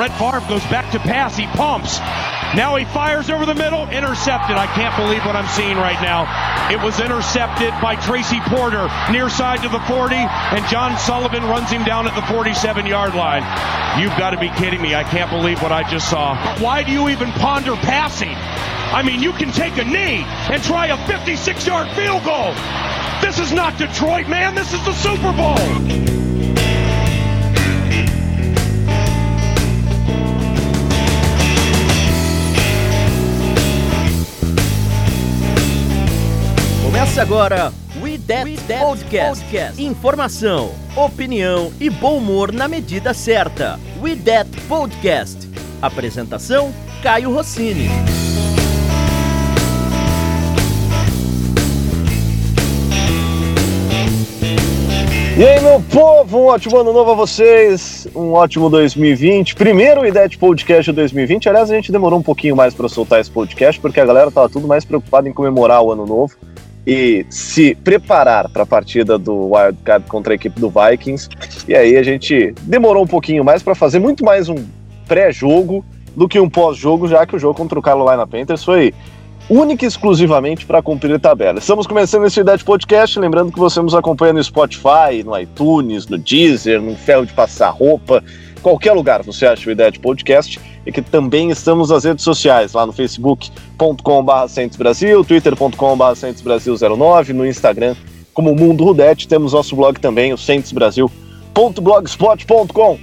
Brett Favre goes back to pass. He pumps. Now he fires over the middle. Intercepted. I can't believe what I'm seeing right now. It was intercepted by Tracy Porter near side to the 40, and John Sullivan runs him down at the 47 yard line. You've got to be kidding me. I can't believe what I just saw. Why do you even ponder passing? I mean, you can take a knee and try a 56 yard field goal. This is not Detroit, man. This is the Super Bowl. Começa agora We That, We That Podcast. Podcast. Informação, opinião e bom humor na medida certa. We That Podcast. Apresentação: Caio Rossini. E aí, meu povo, um ótimo ano novo a vocês, um ótimo 2020. Primeiro IDET Podcast 2020. Aliás, a gente demorou um pouquinho mais para soltar esse podcast, porque a galera tava tudo mais preocupada em comemorar o ano novo e se preparar para a partida do Wildcard contra a equipe do Vikings. E aí a gente demorou um pouquinho mais para fazer muito mais um pré-jogo do que um pós-jogo, já que o jogo contra o Carolina Panthers foi única e exclusivamente para cumprir a tabela. Estamos começando esse Idade Podcast, lembrando que você nos acompanha no Spotify, no iTunes, no Deezer, no ferro de passar roupa, qualquer lugar você acha o Idade Podcast e que também estamos nas redes sociais, lá no facebook.com.br Brasil, twitter.com.br Brasil09, no Instagram como Mundo Rudete, temos nosso blog também, o centesbrasil.blogspot.com.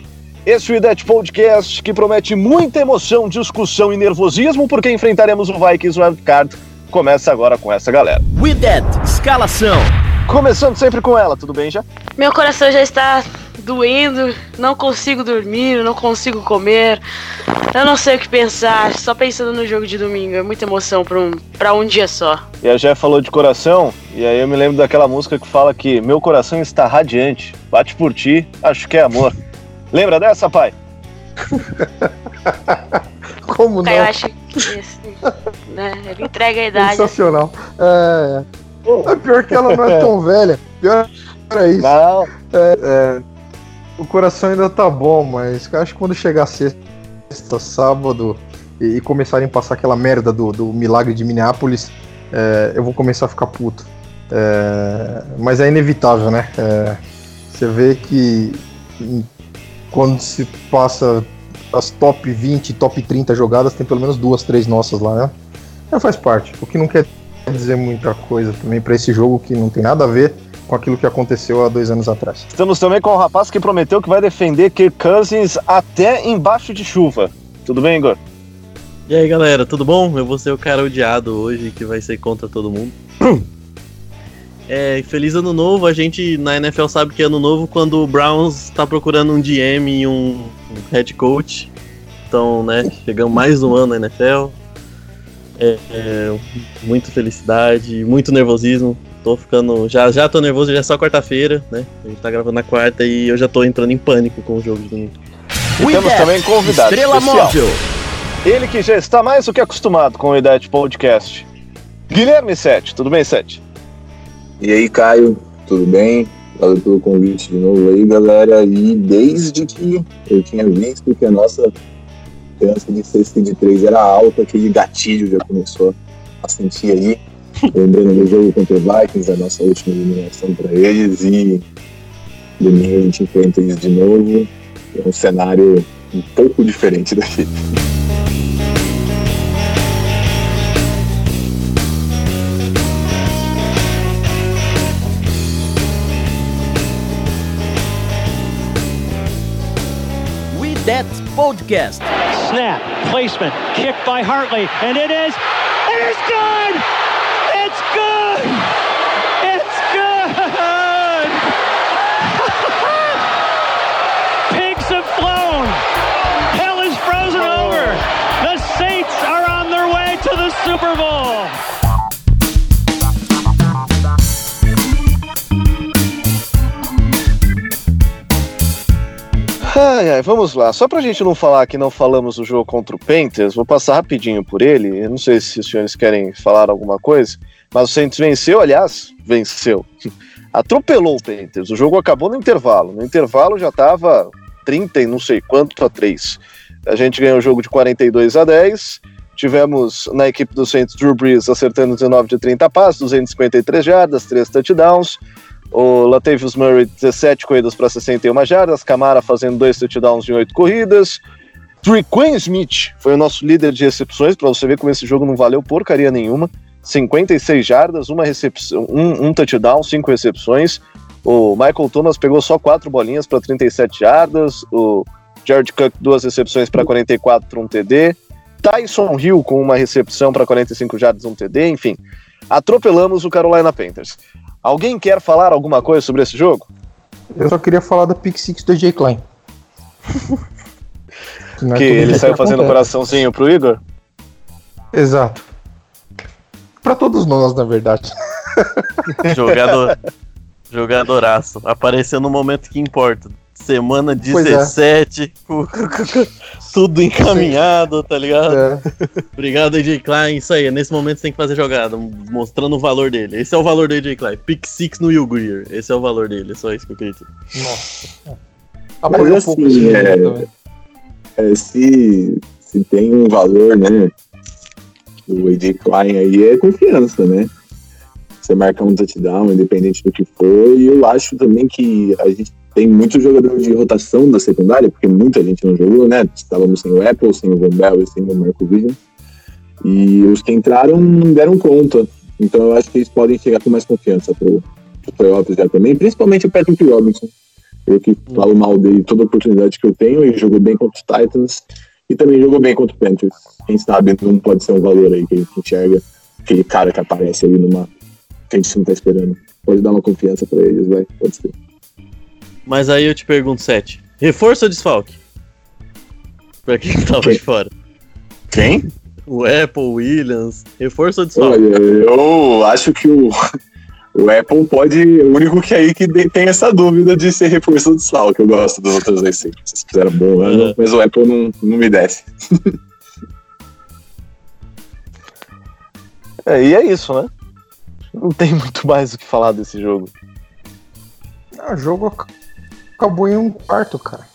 Esse é o IDET Podcast que promete muita emoção, discussão e nervosismo, porque enfrentaremos o Vikings Wildcard. Começa agora com essa galera. With that, escalação. Começando sempre com ela, tudo bem já? Meu coração já está doendo, não consigo dormir, não consigo comer. Eu não sei o que pensar, só pensando no jogo de domingo. É muita emoção para um, pra um dia só. E a Jé falou de coração, e aí eu me lembro daquela música que fala que meu coração está radiante, bate por ti, acho que é amor. Lembra dessa, pai? Como não? Eu acho que assim, né? Ele entrega a idade. Sensacional. É, é. pior que ela não é tão velha. Pior é isso. Não. É, é, o coração ainda tá bom, mas acho que quando chegar sexta, sábado e, e começarem a passar aquela merda do, do milagre de Minneapolis, é, eu vou começar a ficar puto. É, mas é inevitável, né? É, você vê que quando se passa as top 20, top 30 jogadas, tem pelo menos duas, três nossas lá, né? Já faz parte. O que não quer dizer muita coisa também para esse jogo que não tem nada a ver com aquilo que aconteceu há dois anos atrás. Estamos também com o rapaz que prometeu que vai defender Kirk Cousins até embaixo de chuva. Tudo bem, Igor? E aí, galera, tudo bom? Eu vou ser o cara odiado hoje que vai ser contra todo mundo. É, feliz ano novo. A gente na NFL sabe que é ano novo quando o Browns está procurando um GM e um head coach. Então, né, chegamos mais um ano na NFL. É, é, muita felicidade, muito nervosismo. Tô ficando. Já, já tô nervoso, já é só quarta-feira, né? A gente tá gravando na quarta e eu já tô entrando em pânico com o jogo de domingo. E temos também convidado Estrela especial. Móvel. Ele que já está mais do que acostumado com o Idade Podcast. Guilherme Sete, tudo bem, Sete? E aí, Caio, tudo bem? Valeu pelo convite de novo aí, galera. E desde que eu tinha visto que a nossa chance de ser de 3 era alta, aquele gatilho já começou a sentir aí. Lembrando do jogo contra o Vikings, a nossa última eliminação para eles. E domingo a gente enfrenta eles de novo. É um cenário um pouco diferente daqui. We That Podcast. Snap, placement, kick by Hartley, and it is, it is good! Super Bowl! Ai, ai, vamos lá. Só pra gente não falar que não falamos do jogo contra o Panthers, vou passar rapidinho por ele. Eu não sei se os senhores querem falar alguma coisa, mas o Saints venceu, aliás, venceu. Atropelou o Panthers. O jogo acabou no intervalo. No intervalo já tava 30 e não sei quanto a 3. A gente ganhou o jogo de 42 a 10. Tivemos na equipe do Saints Drew Brees acertando 19 de 30 passes, 253 jardas, 3 touchdowns. O Latavius Murray, 17 corridas para 61 jardas. Camara fazendo 2 touchdowns em 8 corridas. Trequan Smith foi o nosso líder de recepções, para você ver como esse jogo não valeu porcaria nenhuma. 56 jardas, uma recepção, um, um touchdown, 5 recepções. O Michael Thomas pegou só 4 bolinhas para 37 jardas. O Jared Cook, duas recepções para 44 para um TD. Tyson Hill com uma recepção para 45 jardas, um TD, enfim. Atropelamos o Carolina Panthers. Alguém quer falar alguma coisa sobre esse jogo? Eu só queria falar da pick six do Jay Klein. que, que ele saiu fazendo acontece. coraçãozinho pro Igor? Exato. Para todos nós, na verdade. Jogador. Jogadoraço. Apareceu no momento que importa semana 17, é. tudo encaminhado, tá ligado? É. Obrigado, AJ Klein. Isso aí, nesse momento você tem que fazer jogada, mostrando o valor dele. Esse é o valor do AJ Klein. Pick 6 no Will Greer. Esse é o valor dele, é só isso que eu queria dizer. Nossa. Mas, um pouco assim, é, é, se, se tem um valor, né? O AJ Klein aí é confiança, né? Você marcar um touchdown, independente do que for. E eu acho também que a gente tem muito jogador de rotação da secundária, porque muita gente não jogou, né? Estávamos sem o Apple, sem o Van Bell e sem o Marco Vision. E os que entraram não deram conta. Então eu acho que eles podem chegar com mais confiança pro, pro playoffs já também, principalmente o Patrick Robinson. Eu que falo mal dele toda oportunidade que eu tenho, ele jogou bem contra os Titans e também jogou bem contra o Panthers. Quem sabe não pode ser um valor aí que a gente enxerga, aquele cara que aparece ali numa que a gente não tá esperando. Pode dar uma confiança para eles, vai, pode ser. Mas aí eu te pergunto, Sete. Reforço ou desfalque? Pra quem tava quem? de fora. Quem? O Apple, Williams. Reforço ou desfalque? Olha, eu acho que o, o Apple pode. O único que aí que tem essa dúvida de ser reforço ou desfalque. Eu gosto dos outros sim. Vocês fizeram bom ano, uhum. mas o Apple não, não me desce. é, e é isso, né? Não tem muito mais o que falar desse jogo. É, o jogo acabou em um quarto, cara.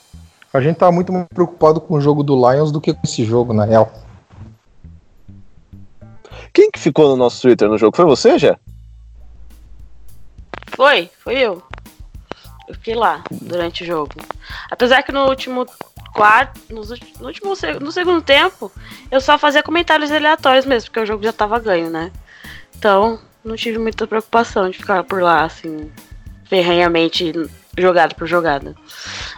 A gente tá muito mais preocupado com o jogo do Lions do que com esse jogo, na real. Quem que ficou no nosso Twitter no jogo? Foi você, já? Foi, foi eu. Eu fiquei lá durante o jogo. Apesar que no último quarto, no último no segundo tempo, eu só fazia comentários aleatórios mesmo, porque o jogo já tava ganho, né? Então, não tive muita preocupação de ficar por lá, assim, ferrenhamente jogada por jogada.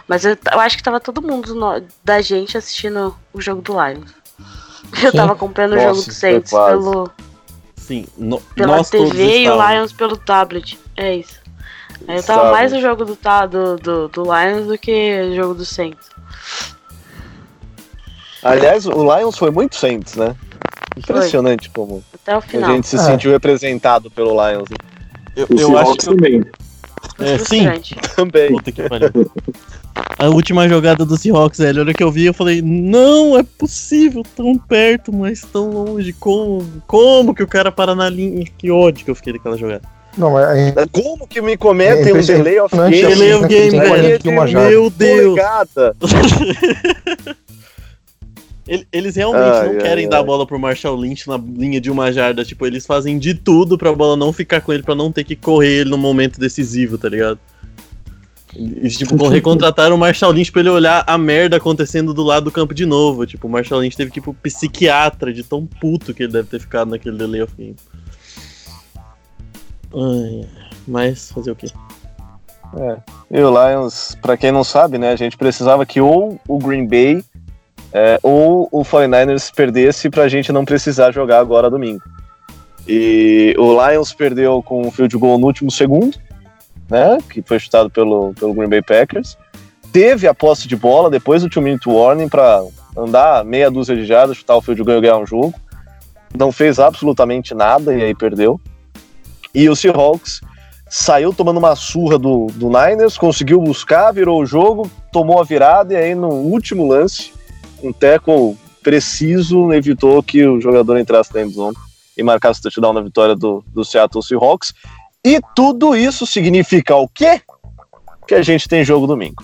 Mas eu, eu, acho que tava todo mundo no, da gente assistindo o jogo do Lions. Eu Sim. tava acompanhando Nossa, o jogo do Saints pelo. Sim, no, pela TV e o Lions pelo tablet. É isso. Eu tava Sabe. mais no jogo do, do, do, do Lions do que o jogo do Saints. Aliás, o Lions foi muito Saints, né? Impressionante foi. como Até o final. a gente se é. sentiu representado pelo Lions. Eu, eu acho que também. É, sim, também. Puta que pariu. A última jogada do Seahawks, velho, a hora que eu vi, eu falei, não é possível, tão perto, mas tão longe. Como? Como que o cara para na linha? Que ódio que eu fiquei daquela jogada. Não, é, é... Como que me cometem é um delay of game? Delay of game, velho. Meu Deus. Eles realmente ai, não querem ai, dar a bola pro Marshall Lynch na linha de uma jarda. Tipo, eles fazem de tudo pra bola não ficar com ele, pra não ter que correr ele no momento decisivo, tá ligado? Eles, tipo, recontrataram o Marshall Lynch pra ele olhar a merda acontecendo do lado do campo de novo. Tipo, o Marshall Lynch teve que ir pro psiquiatra de tão puto que ele deve ter ficado naquele delay of game. Ai, mas fazer o quê? É. E o Lions, pra quem não sabe, né, a gente precisava que ou o Green Bay é, ou o 49ers perdesse para a gente não precisar jogar agora domingo. E o Lions perdeu com um field goal no último segundo, né, que foi chutado pelo, pelo Green Bay Packers. Teve a posse de bola depois do two minute warning para andar meia dúzia de jardas, chutar o field goal e ganhar um jogo. Não fez absolutamente nada e aí perdeu. E o Seahawks saiu tomando uma surra do, do Niners, conseguiu buscar, virou o jogo, tomou a virada e aí no último lance um tackle preciso evitou que o jogador entrasse na endzone e marcasse o touchdown na vitória do, do Seattle Seahawks. E tudo isso significa o quê? Que a gente tem jogo domingo.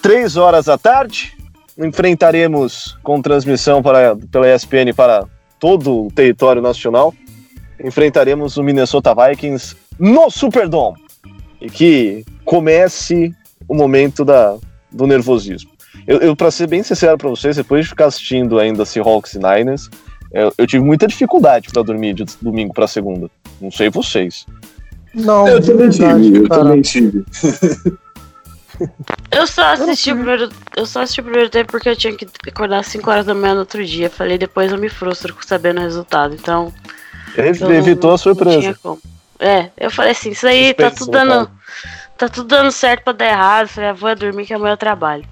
Três horas da tarde, enfrentaremos com transmissão para, pela ESPN para todo o território nacional. Enfrentaremos o Minnesota Vikings no Superdome. E que comece o momento da, do nervosismo. Eu, eu para ser bem sincero para vocês, depois de ficar assistindo ainda Seahawks e Niners, eu, eu tive muita dificuldade para dormir de domingo para segunda. Não sei vocês. Não, Eu também verdade, tive, eu cara. também tive. Eu só assisti o primeiro. Eu só assisti o primeiro tempo porque eu tinha que acordar às 5 horas da manhã no outro dia. Falei, depois eu me frustro com sabendo o resultado. Então. Não- Evitou não- a surpresa. É, eu falei assim, isso aí tá tudo né, dando. Tá tudo dando certo pra dar errado. Falei, ah, vou dormir que amanhã eu trabalho.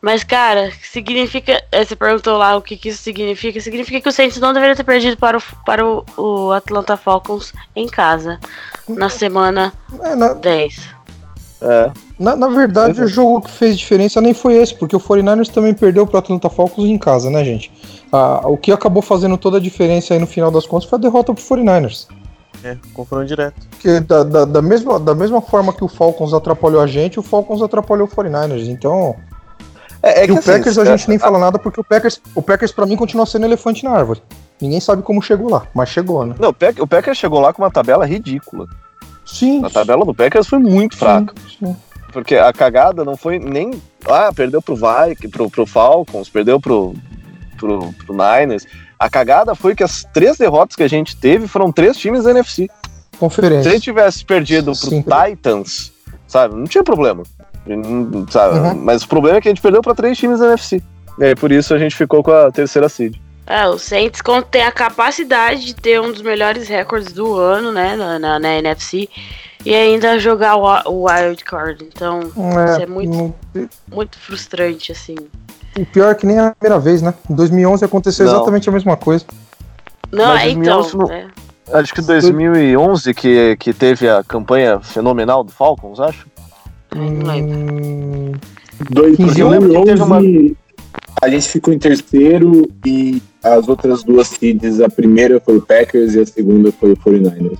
Mas, cara, significa. é, Você perguntou lá o que, que isso significa. Significa que o Saints não deveria ter perdido para o, para o, o Atlanta Falcons em casa. Na semana É, na, 10. É. na, na verdade, é. o jogo que fez diferença nem foi esse, porque o 49ers também perdeu pro Atlanta Falcons em casa, né, gente? Ah, o que acabou fazendo toda a diferença aí no final das contas foi a derrota pro 49ers. É, confronto direto. Porque da, da, da mesma, da mesma forma que o Falcons atrapalhou a gente, o Falcons atrapalhou o 49ers. Então, É, é e o assim, Packers a gente nem fala nada, porque o Packers, o Packers pra mim continua sendo elefante na árvore. Ninguém sabe como chegou lá, mas chegou, né? Não, o Pack- o Packers chegou lá com uma tabela ridícula. Sim. A tabela do Packers foi muito fraca. sim. Porque a cagada não foi nem. Ah, perdeu pro Vikings, pro, pro Falcons, perdeu pro, pro, pro Niners. A cagada foi que as três derrotas que a gente teve foram três times da NFC. Se Conferência. a gente tivesse perdido pro Sim. Titans, sabe, não tinha problema. Sabe? Uhum. Mas o problema é que a gente perdeu pra três times da NFC. E aí por isso a gente ficou com a terceira seed. É, o Saints tem a capacidade de ter um dos melhores recordes do ano, né, na, na, na NFC, e ainda jogar o, wi- o wild card. Então, isso é muito, não- muito frustrante, assim. O pior é que nem a primeira vez, né? Em 2011 aconteceu Não. exatamente a mesma coisa. Não, Mas é então. Né? Acho que 2011 que, que teve a campanha fenomenal do Falcons, acho. Ai, não lembro. Hum, Dois, Quinze, eu lembro que teve 2011, a gente ficou em terceiro e as outras duas seeds, a primeira foi o Packers e a segunda foi o 49ers.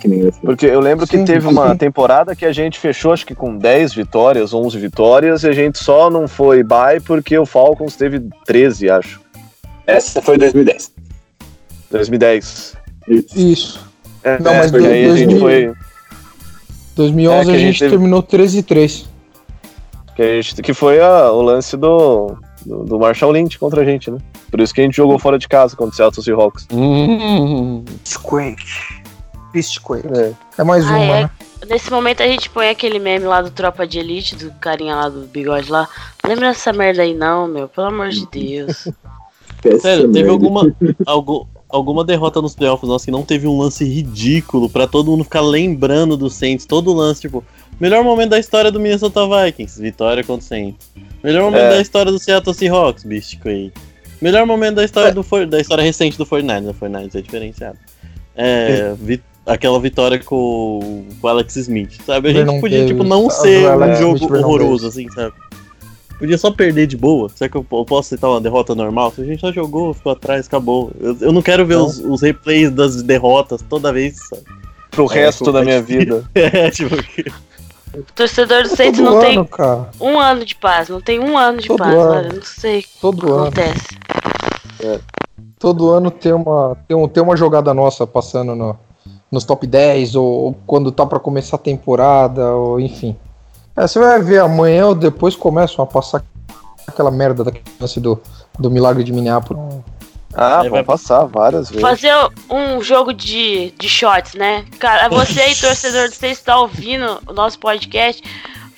Que nem eu. Porque eu lembro que Sim, teve sim. uma temporada que a gente fechou, acho que com 10 vitórias, 11 vitórias, e a gente só não foi bye porque o Falcons teve 13, acho. Essa foi 2010. 2010. Isso. isso. É, Não, mas porque do- aí a gente 2000 foi. 2011 É, a a gente, gente teve- terminou 13 e 3. Que, a gente- que foi a- o lance do, do, do Marshall Lynch contra a gente, né? Por isso que a gente jogou fora de casa contra o Seattle Seahawks. Squake. Bisquake. É. É mais Ah, uma, é. né? Nesse momento a gente põe aquele meme lá do Tropa de Elite, do carinha lá do bigode lá. Lembra dessa merda aí não, meu, pelo amor de Deus. Essa Sério, teve alguma, algum, alguma derrota nos playoffs nossa que não teve um lance ridículo pra todo mundo ficar lembrando do Saints, todo lance, tipo, melhor momento da história do Minnesota Vikings, vitória contra o Saints. Melhor momento É. da história do Seattle Seahawks, Biscuit. Melhor momento da história É. do For- da história recente do 49ers, o 49ers é diferenciado. É, vi- aquela vitória com, com o Alex Smith, sabe? A gente podia, tipo, não ser do um jogo horroroso, assim, sabe? Podia só perder de boa. Será que eu, eu posso citar uma derrota normal? Se a gente só jogou, ficou atrás, acabou. Eu, eu não quero ver Não. os, os replays das derrotas toda vez, sabe? Pro É, resto da minha competitivo. vida. É, tipo, que- O torcedor do Saints Todo não ano, tem cara. um ano de paz, não tem um ano de Todo paz, ano. olha, não sei o que Todo ano. acontece. Todo ano tem uma, tem, um, tem uma jogada nossa passando no, nos top 10, ou, ou quando tá pra começar a temporada, ou enfim. É, você vai ver amanhã ou depois começam a passar aquela merda daquele lance do, do milagre de Minneapolis. Ah, vão vai- passar várias vezes. Fazer um jogo de, de shots, né? Cara, você aí, torcedor do Saints, está ouvindo o nosso podcast,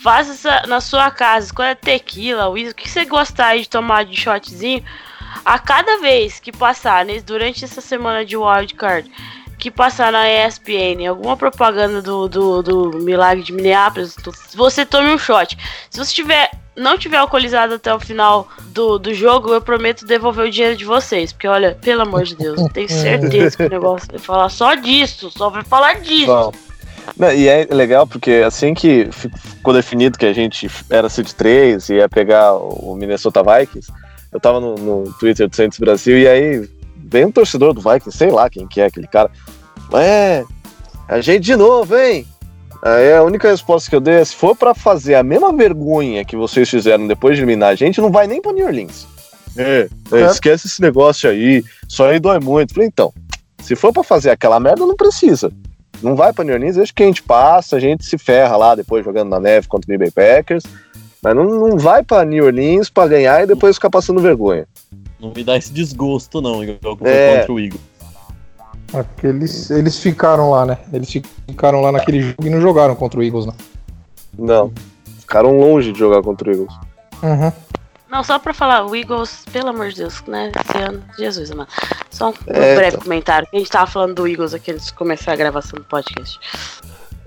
faça essa na sua casa, escolha tequila, whisky, o que você gostar aí de tomar de shotzinho. A cada vez que passar, né, durante essa semana de wildcard, que passar na ESPN alguma propaganda do, do, do Milagre de Minneapolis, tu- você tome um shot. Se você tiver, não tiver alcoolizado até o final do, do jogo, eu prometo devolver o dinheiro de vocês. Porque, olha, pelo amor de Deus, eu tenho certeza que o negócio vai falar só disso, só vai falar disso. Bom. Não, e é legal porque assim que fi- ficou definido que a gente era Seed 3 e ia pegar o Minnesota Vikings, eu tava no, no Twitter do Santos Brasil e aí vem um torcedor do Vikings, sei lá quem que é aquele cara. É, a gente de novo, hein? Aí a única resposta que eu dei é: se for pra fazer a mesma vergonha que vocês fizeram depois de eliminar a gente, não vai nem pra New Orleans. É, é, É. esquece esse negócio aí, só aí dói muito. Falei, então, se for pra fazer aquela merda, não precisa. Não vai pra New Orleans, deixa que a gente passa, a gente se ferra lá depois jogando na neve contra o Green Bay Packers. Mas não, não vai pra New Orleans pra ganhar e depois ficar passando vergonha. Não me dá esse desgosto, não, igual que foi É. contra o Eagles. Aqueles, eles ficaram lá, né? Eles ficaram lá naquele jogo e não jogaram contra o Eagles, né? Não. Ficaram longe de jogar contra o Eagles. Uhum. Não, só pra falar, o Eagles, pelo amor de Deus, né? Esse ano, Jesus, mano. Só um É, breve então. comentário. A gente tava falando do Eagles aqui antes de começar a gravação do podcast.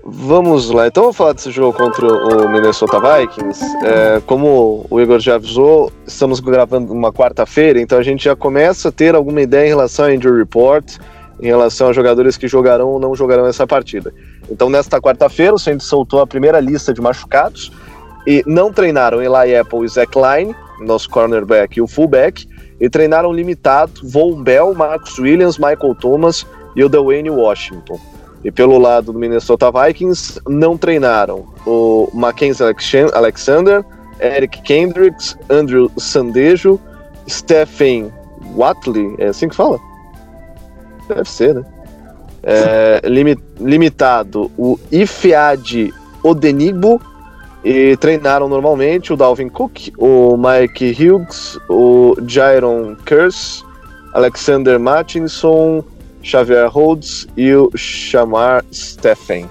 Vamos lá, então vamos falar desse jogo contra o Minnesota Vikings. É, como o Igor já avisou, estamos gravando uma quarta-feira, então a gente já começa a ter alguma ideia em relação ao injury report, em relação a jogadores que jogarão ou não jogarão essa partida. Então, nesta quarta-feira, o Saints soltou a primeira lista de machucados e não treinaram Eli Apple e Zach Line, nosso cornerback e o fullback, e treinaram limitado Von Bell, Marcus Williams, Michael Thomas e o Dwayne Washington. E pelo lado do Minnesota Vikings, não treinaram o Mackenzie Alex- Alexander, Eric Kendricks, Andrew Sandejo, Stephen Watley, é assim que fala? Deve ser, né? É, limi- limitado o Ifeadi Odenigbo e treinaram normalmente o Dalvin Cook, o Mike Hughes, o Jaron Curse, Alexander Martinson, Xavier Rhodes e o Shamar Steffen.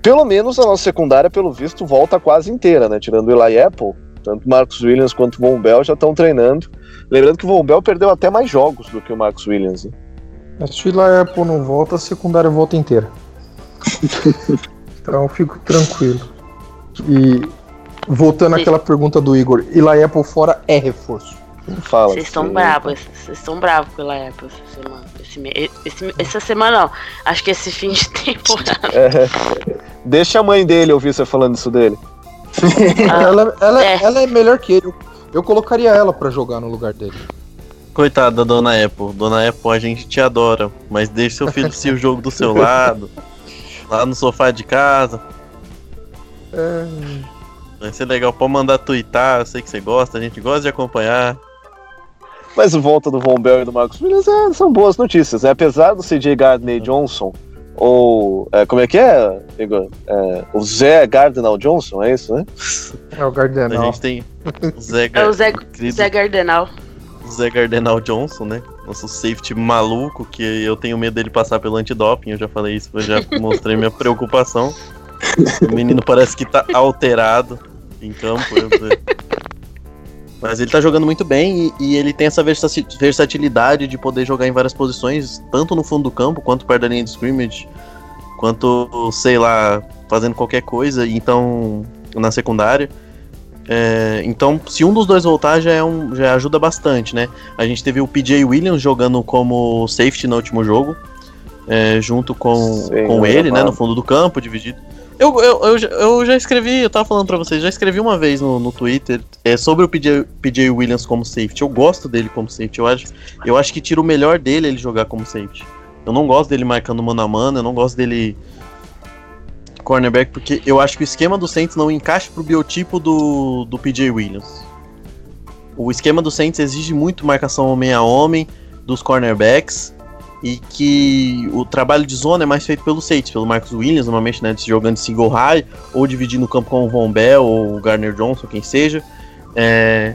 Pelo menos a nossa secundária, pelo visto, volta quase inteira, né? Tirando o Eli Apple, tanto Marcus Williams quanto o Von Bell já estão treinando. Lembrando que o Von Bell perdeu até mais jogos do que o Marcus Williams. Né? Se o Eli Apple não volta, a secundária volta inteira. então eu fico tranquilo. E voltando Sim. àquela pergunta do Igor, Eli Apple fora é reforço. Não fala. Vocês estão bravos, vocês estão bravos pela época essa semana. Esse, esse- essa semana não. Acho que esse fim de temporada. É, deixa a mãe dele ouvir você falando isso dele. Ah, ela, ela, é. ela é melhor que ele. Eu colocaria ela pra jogar no lugar dele. Coitada da Dona Apple. Dona Apple, a gente te adora, mas deixe seu filho assistir o jogo do seu lado, lá no sofá de casa. É, Vai ser legal, pode mandar twittar, eu sei que você gosta, a gente gosta de acompanhar. Mas a volta do Von Bell e do Marcus Williams é, são boas notícias. Né? Apesar do CJ Gardner Johnson, ou. é, como é que é, Igor? É, o Zé Gardner Johnson, é isso, né? é o A Gardenal. gente tem o Zé, É Gar... o Zé, Zé Gardenal. Zé Gardenal Johnson, né? Nosso safety maluco, que eu tenho medo dele passar pelo antidoping, eu já falei isso, eu já mostrei minha preocupação. O menino parece que tá alterado em campo. eu- Mas ele tá jogando muito bem e, e ele tem essa versati- versatilidade de poder jogar em várias posições, tanto no fundo do campo, quanto perto da linha de scrimmage, quanto, sei lá, fazendo qualquer coisa, então, na secundária. É, então, se um dos dois voltar, já, é um, já ajuda bastante, né? A gente teve o PJ Williams jogando como safety no último jogo, é, junto com, Sim, com ele, né? No fundo do campo, dividido. Eu, eu, eu, já- eu já escrevi, eu tava falando pra vocês, já escrevi uma vez no, no Twitter é, sobre o PJ, PJ Williams como safety. Eu gosto dele como safety. Eu acho, eu acho que tira o melhor dele ele jogar como safety. Eu não gosto dele marcando mano a mano, eu não gosto dele cornerback, porque eu acho que o esquema do Saints não encaixa pro biotipo do, do PJ Williams. O esquema do Saints exige muito marcação homem a homem dos cornerbacks e que o trabalho de zona é mais feito pelo safety, pelo Marcus Williams, normalmente, né, jogando single high ou dividindo o campo com o Von Bell ou o Garner Johnson, quem seja. É,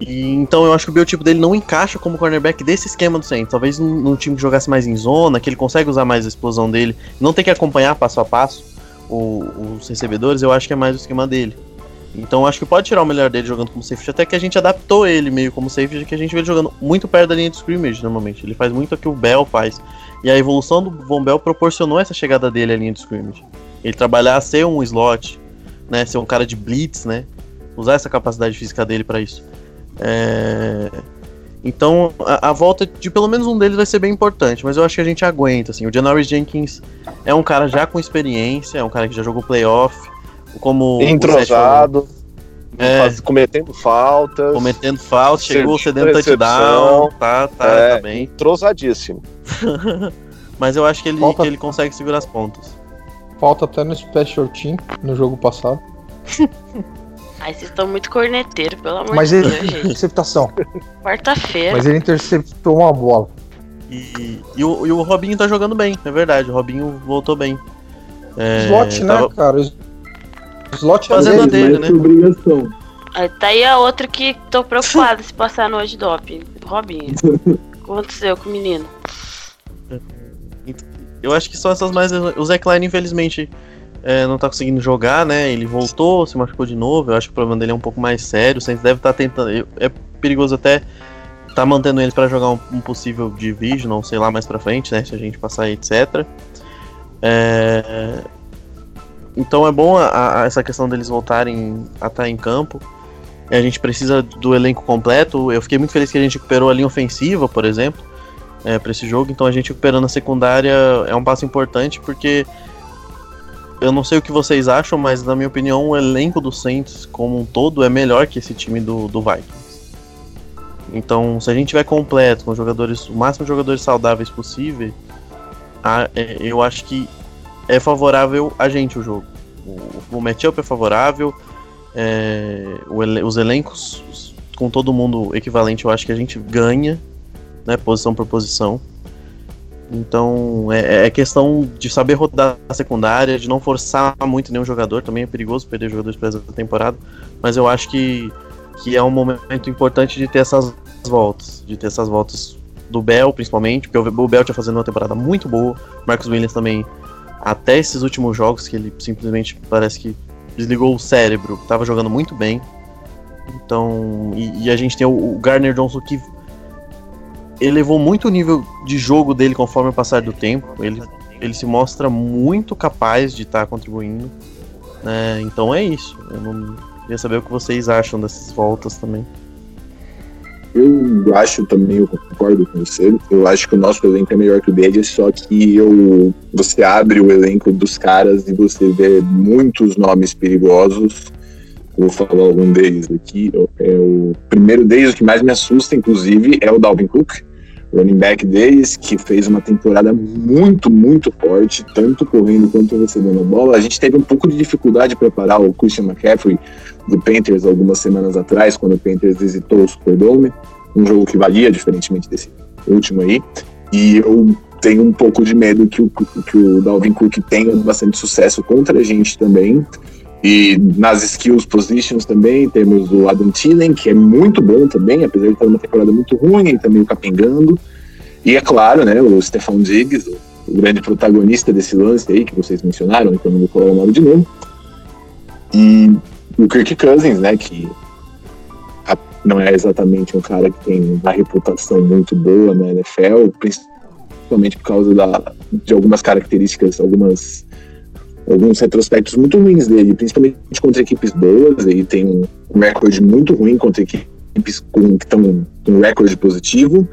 e, então eu acho que o biotipo dele não encaixa como cornerback desse esquema do Saints. Talvez num, num time que jogasse mais em zona, que ele consegue usar mais a explosão dele, não tem que acompanhar passo a passo o- os recebedores, eu acho que é mais o esquema dele. Então acho que pode tirar o melhor dele jogando como safety, até que a gente adaptou ele meio como safety, que a gente vê ele jogando muito perto da linha de scrimmage normalmente. Ele faz muito o que o Bell faz. E a evolução do Von Bell proporcionou essa chegada dele à linha de scrimmage. Ele trabalhar a ser um slot, né, ser um cara de blitz, né, usar essa capacidade física dele para isso. É, Então, a, a volta de pelo menos um deles vai ser bem importante, mas eu acho que a gente aguenta, assim. O Janoris Jenkins é um cara já com experiência, é um cara que já jogou playoff, como Entrosado, É. faz- cometendo faltas. cometendo falta, chegou cedendo touchdown, tá, tá, É, tá bem. Entrosadíssimo. Mas eu acho que ele, Falta- que ele consegue segurar as pontas. pauta até no Special Team, no jogo passado. Ai, vocês estão muito corneteiro, pelo amor Mas de ele. Deus, gente. Interceptação. Quarta-feira. Mas ele interceptou uma bola. E, e, o, e o Robinho tá jogando bem, é verdade. O Robinho voltou bem. É, Slot, né, tava- cara? Slot é Fazendo a dele. né? é obrigação. Aí tá aí a outra que tô preocupada se passar no antidoping. Robinho. O que aconteceu com o menino? Eu acho que são essas mais. O Zé Klein, infelizmente, é, não tá conseguindo jogar, né? Ele voltou, se machucou de novo. Eu acho que o problema dele é um pouco mais sério. O Saints deve estar tentando. eu- É perigoso até tá mantendo ele pra jogar um, um possível division, ou sei lá, mais pra frente, né? Se a gente passar aí, etc. É, Então é bom a- a- essa questão deles voltarem a estar em campo. A gente precisa do elenco completo. Eu fiquei muito feliz que a gente recuperou a linha ofensiva, por exemplo é, para esse jogo. Então a gente recuperando a secundária é um passo importante porque eu não sei o que vocês acham, mas na minha opinião o elenco do Saints como um todo é melhor que esse time do, do Vikings. Então se a gente tiver completo com jogadores, o máximo de jogadores saudáveis possível, a- é, eu acho que é favorável a gente o jogo. O, o matchup é favorável, é, os elencos com todo mundo equivalente, eu acho que a gente ganha né, posição por posição. Então é, é questão de saber rodar a secundária, de não forçar muito nenhum jogador. Também é perigoso perder jogadores para essa temporada, mas eu acho que, que é um momento importante de ter essas voltas, de ter essas voltas do Bell, principalmente, porque o Bell tinha fazendo uma temporada muito boa. Marcos Williams também, até esses últimos jogos, que ele simplesmente parece que desligou o cérebro, estava jogando muito bem. Então, e, e a gente tem o, o Garner Johnson que elevou muito o nível de jogo dele conforme o passar do tempo. Ele, ele se mostra muito capaz de estar contribuindo. né? então é isso. Eu não queria saber o que vocês acham dessas voltas também. Eu acho também, eu concordo com você. Eu acho que o nosso elenco é melhor que o deles, só que eu, você abre o elenco dos caras e você vê muitos nomes perigosos. Vou falar algum deles aqui. É o primeiro deles, o que mais me assusta, inclusive, é o Dalvin Cook, running back deles, que fez uma temporada muito, muito forte, tanto correndo quanto recebendo a bola. A gente teve um pouco de dificuldade para parar o Christian McCaffrey do Panthers algumas semanas atrás, quando o Panthers visitou o Superdome, um jogo que valia, diferentemente desse último aí. E eu tenho um pouco de medo que o, que o Dalvin Cook tenha bastante sucesso contra a gente também. E nas skills positions também temos o Adam Thielen, que é muito bom também, apesar de estar numa temporada muito ruim, ele também capengando. E é claro, né, o Stefan Diggs, o grande protagonista desse lance aí que vocês mencionaram, então não vou falar o nome de novo. E o Kirk Cousins, né, que não é exatamente um cara que tem uma reputação muito boa na NFL, principalmente por causa da, de algumas características, algumas alguns retrospectos muito ruins dele, principalmente contra equipes boas. Ele tem um, recorde muito ruim contra equipes com, que estão com recorde positivo.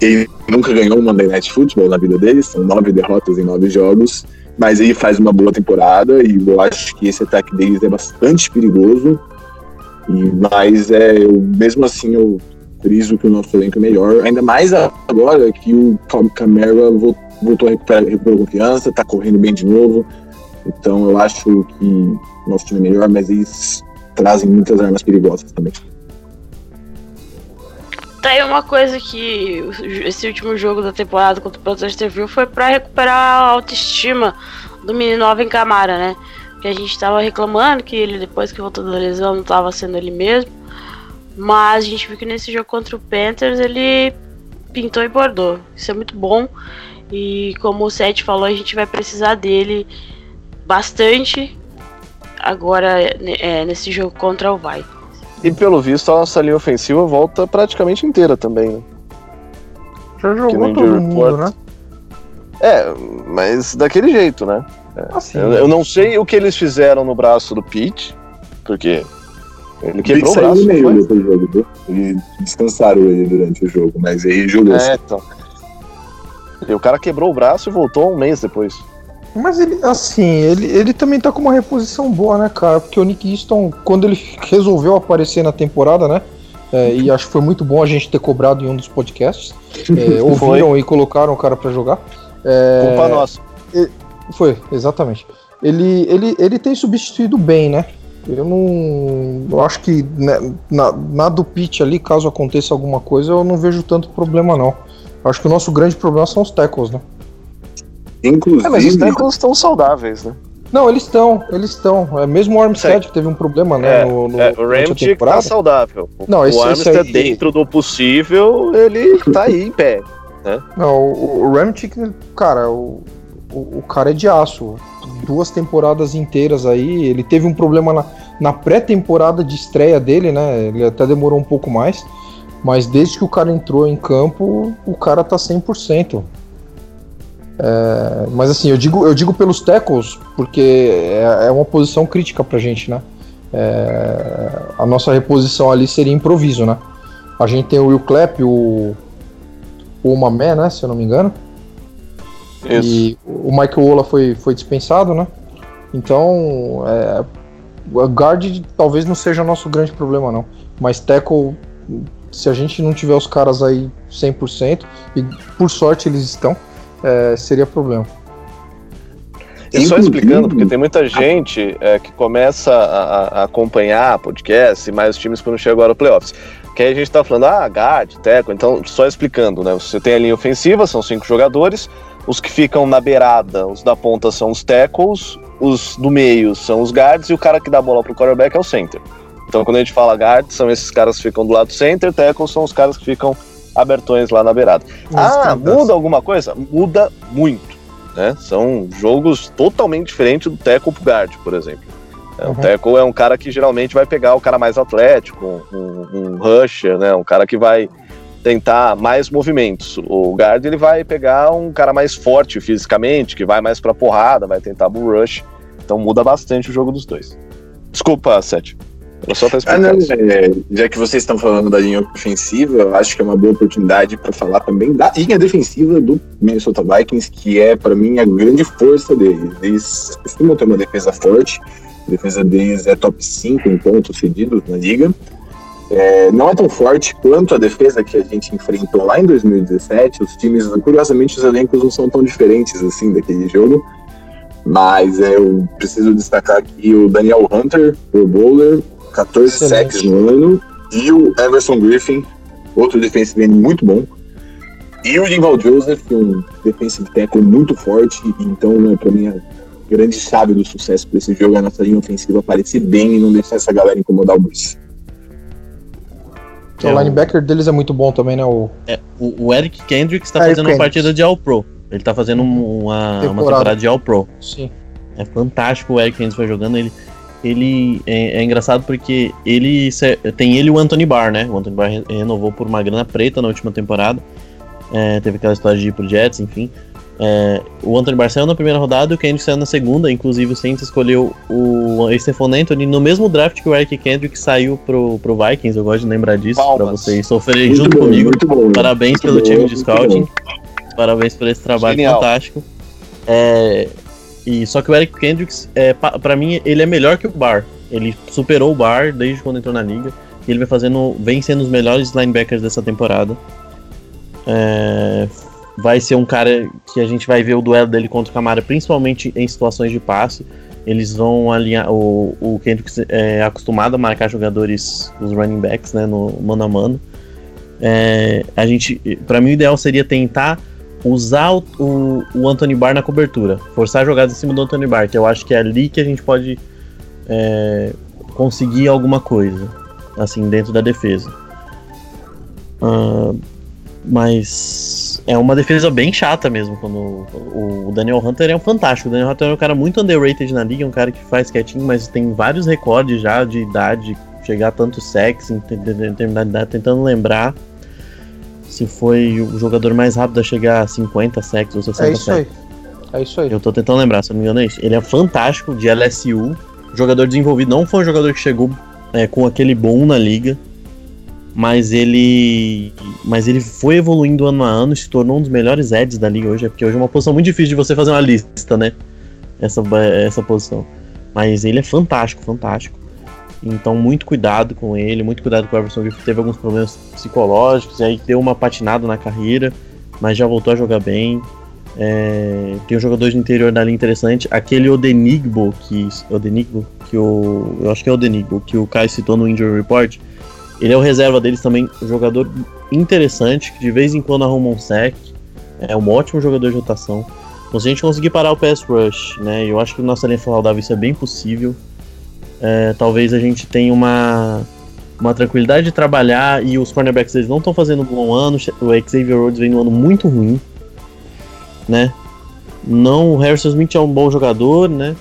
Ele nunca ganhou um Monday Night Football na vida dele, são nove derrotas em nove jogos, mas ele faz uma boa temporada e eu acho que esse ataque deles é bastante perigoso. Mas é, eu, mesmo assim eu friso que o nosso elenco é melhor, ainda mais agora que o Cam- Camara vol- voltou a recuperar, recuperou confiança, tá correndo bem de novo. Então eu acho que o nosso time é melhor, mas eles trazem muitas armas perigosas também. Tá aí uma coisa que esse último jogo da temporada contra o Panthers serviu foi pra recuperar a autoestima do menino Alvin Camara, né? Que a gente tava reclamando que ele, depois que voltou da lesão, não tava sendo ele mesmo. Mas a gente viu que nesse jogo contra o Panthers ele pintou e bordou. Isso é muito bom. E como o Seth falou, a gente vai precisar dele bastante agora é, nesse jogo contra o Vai. E pelo visto, a nossa linha ofensiva volta praticamente inteira também, né? Já jogou todo mundo, report. né? É, mas daquele jeito, né? Assim, Eu, eu não sei o que eles fizeram no braço do Pete, porque ele quebrou o braço, meio foi? do jogo, viu? E descansaram ele durante o jogo, mas aí jogou. É, então. E o cara quebrou o braço e voltou um mês depois. Mas ele, assim, ele, ele também tá com uma reposição boa, né, cara? Porque o Nick Easton, quando ele resolveu aparecer na temporada, né? é, e acho que foi muito bom a gente ter cobrado em um dos podcasts. é, ouviram e colocaram o cara pra jogar. É, Culpa nossa. Foi, exatamente. ele, ele, ele tem substituído bem, né? Eu não. Eu acho que né, na, na do pitch ali, caso aconteça alguma coisa, eu não vejo tanto problema, não. Acho que o nosso grande problema são os tackles, né? Inclusive. É, mas os tackles estão saudáveis, né? Não, eles estão, eles estão. É mesmo o Armstead que teve um problema, né? É, no, no, é, o Ramsey tá saudável. O- Não, esse- o esse Armstead, aí- dentro do possível, ele tá aí em pé. Não, o, o Ramchick, cara, o, o, o cara é de aço. Duas temporadas inteiras aí. Ele teve um problema na, na pré-temporada de estreia dele, né? Ele até demorou um pouco mais. Mas desde que o cara entrou em campo, o cara tá 100%. É, mas assim, eu digo, eu digo pelos tackles, porque é, é uma posição crítica pra gente, né? É, a nossa reposição ali seria improviso, né? A gente tem o Will Clapp, o, o Mamé, né? Se eu não me engano. Isso. E o Michael Ola foi, foi dispensado, né? Então, é, o guard talvez não seja nosso grande problema, não. Mas tackle, se a gente não tiver os caras aí 100%, e por sorte eles estão, é, seria problema. E só explicando, porque tem muita gente é, que começa a, a- acompanhar podcast e mais times quando chega agora o playoffs. Que aí a gente tá falando, ah, guard, teco, então só explicando, né? Você tem a linha ofensiva, são cinco jogadores, os que ficam na beirada, os da ponta são os tackles, os do meio são os guards e o cara que dá a bola pro quarterback é o center. Então quando a gente fala guard, são esses caras que ficam do lado do center, tackles são os caras que ficam abertões lá na beirada. Ah, muda alguma coisa? Muda muito. Né? São jogos totalmente diferentes do tackle pro guard, por exemplo. É, O Uhum. tackle é um cara que geralmente vai pegar o cara mais atlético, um, um rusher, né? um cara que vai tentar mais movimentos. O guard ele vai pegar um cara mais forte fisicamente, que vai mais pra porrada, vai tentar bull rush. Então muda bastante o jogo dos dois. Desculpa, Sete. Eu só Ah, não, já que vocês estão falando da linha ofensiva, eu acho que é uma boa oportunidade para falar também da linha defensiva do Minnesota Vikings, que é, para mim, a grande força deles. Eles costumam ter uma defesa forte, a defesa deles é top 5 em pontos cedidos na liga. É, não é tão forte quanto a defesa que a gente enfrentou lá em 2017. Os times, curiosamente, os elencos não são tão diferentes assim daquele jogo. Mas é, eu preciso destacar aqui o Daniel Hunter, o bowler, 14 Excelente. sacks no ano, e o Everson Griffin, outro defensive end muito bom. E o Rival Joseph, um defensive tackle muito forte, então, né, pra mim, a grande chave do sucesso para esse jogo é a nossa linha ofensiva aparecer bem e não deixar essa galera incomodar o Bruce. O linebacker deles é muito bom também, né? O, É, o, o Eric Kendricks tá Eric fazendo uma partida de All-Pro. Ele tá fazendo um- uma, uma Temporada. temporada de All-Pro. sim. É fantástico o Eric Kendricks foi jogando. Ele, ele é, é engraçado porque ele tem ele e o Anthony Barr, né? O Anthony Barr re- renovou por uma grana preta na última temporada. É, teve aquela história de ir pro Jets, enfim. É, o Anthony Barr saiu na primeira rodada e o Kendricks saiu na segunda. Inclusive o Saints escolheu o Stephon Anthony no mesmo draft que o Eric Kendricks saiu pro, pro Vikings. Eu gosto de lembrar disso pra Palmas. vocês sofrerem Muito junto bom, comigo. bom. Parabéns pelo bom, time de scouting. bom. Parabéns por esse trabalho Genial. fantástico. É, e só que o Eric Kendricks, é, pa- pra mim, ele é melhor que o Barr. Ele superou o Barr desde quando entrou na liga. E ele vai fazendo, vem sendo os melhores linebackers dessa temporada. É, vai ser um cara que a gente vai ver o duelo dele contra o Camara, principalmente em situações de passe. Eles vão alinhar. O, o Kendricks é acostumado a marcar jogadores, os running backs, né, no mano a mano. É, a gente, para mim, o ideal seria tentar usar o, o, o Anthony Barr na cobertura, forçar jogadas em cima do Anthony Barr, que eu acho que é ali que a gente pode é, conseguir alguma coisa, assim, dentro da defesa. Ah, mas é uma defesa bem chata mesmo. Quando o, o Daniel Hunter é um fantástico. O Daniel Hunter é um cara muito underrated na liga, é um cara que faz quietinho, mas tem vários recordes já de idade, chegar tanto sexo idade, tentando lembrar se foi o jogador mais rápido a chegar a 50 sacks ou 60 É isso aí. sacks. É isso aí. Eu tô tentando lembrar, se eu não me engano é isso. Ele é fantástico de LSU, jogador desenvolvido, não foi um jogador que chegou é, com aquele bom na liga, mas ele mas ele foi evoluindo ano a ano e se tornou um dos melhores Eds da liga hoje, é porque hoje é uma posição muito difícil de você fazer uma lista, né? Essa, essa posição. Mas ele é fantástico, fantástico. Então, muito cuidado com ele, muito cuidado com o Everson Griffin. Teve alguns problemas psicológicos, e aí deu uma patinada na carreira, mas já voltou a jogar bem. É, tem um jogador de interior linha interessante, aquele Odenigbo, que. Odenigbo, que o. Eu acho que é Odenigbo, que o Caio citou no Injury Report. Ele é o reserva deles também, um jogador interessante, que de vez em quando arruma um sec. É um ótimo jogador de rotação. Então, se a gente conseguir parar o pass rush, né? Eu acho que nossa linha saudável isso é bem possível. É, talvez a gente tenha uma, uma tranquilidade de trabalhar e os cornerbacks eles não estão fazendo um bom ano. O Xavier Rhodes vem num ano muito ruim né? Não, o Harrison Smith é um bom jogador, né?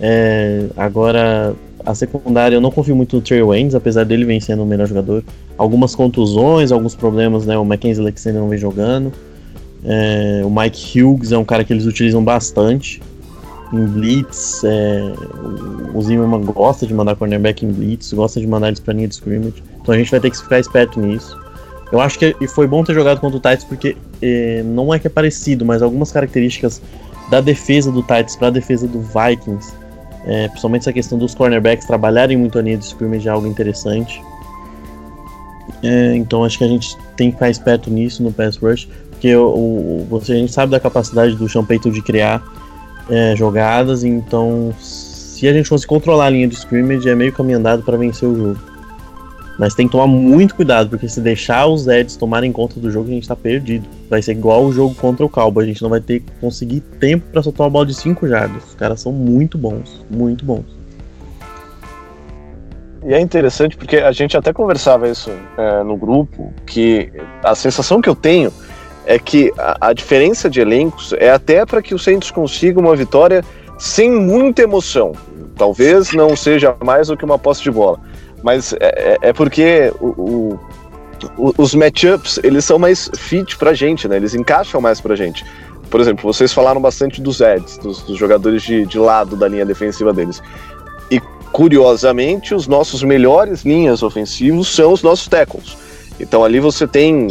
É, agora, a secundária eu não confio muito no Trey Waynes, apesar dele vem sendo o melhor jogador. Algumas contusões, alguns problemas, né? O Mackenzie Alexander não vem jogando. É, o Mike Hughes é um cara que eles utilizam bastante em blitz. É, o Zimmerman gosta de mandar cornerback em blitz, gosta de mandar eles pra linha de scrimmage. Então a gente vai ter que ficar esperto nisso. Eu acho que foi bom ter jogado contra o Titans porque eh, não é que é parecido, mas algumas características da defesa do Titans para a defesa do Vikings, eh, principalmente essa questão dos cornerbacks trabalharem muito a linha de scrimmage é algo interessante. Eh, então acho que a gente tem que ficar esperto nisso no pass rush, porque o, o, você, a gente sabe da capacidade do Payton de criar eh, jogadas, então se a gente conseguir controlar a linha de scrimmage é meio caminho andado para vencer o jogo. Mas tem que tomar muito cuidado, porque se deixar os Eds tomarem conta do jogo, a gente tá perdido. Vai ser igual o jogo contra o Calbo. A gente não vai ter conseguir tempo para soltar uma bola de 5 jardas. Os caras são muito bons, muito bons. E é interessante porque a gente até conversava isso é, no grupo, que a sensação que eu tenho é que a, a diferença de elencos é até para que o Santos consiga uma vitória sem muita emoção. Talvez não seja mais do que uma posse de bola mas é, é, é porque o, o, os matchups, eles são mais fit pra gente, né? Eles encaixam mais pra gente. Por exemplo, vocês falaram bastante dos Eds, dos, dos jogadores de, de lado da linha defensiva deles. E, curiosamente, os nossos melhores linhas ofensivos são os nossos tackles. Então ali você tem.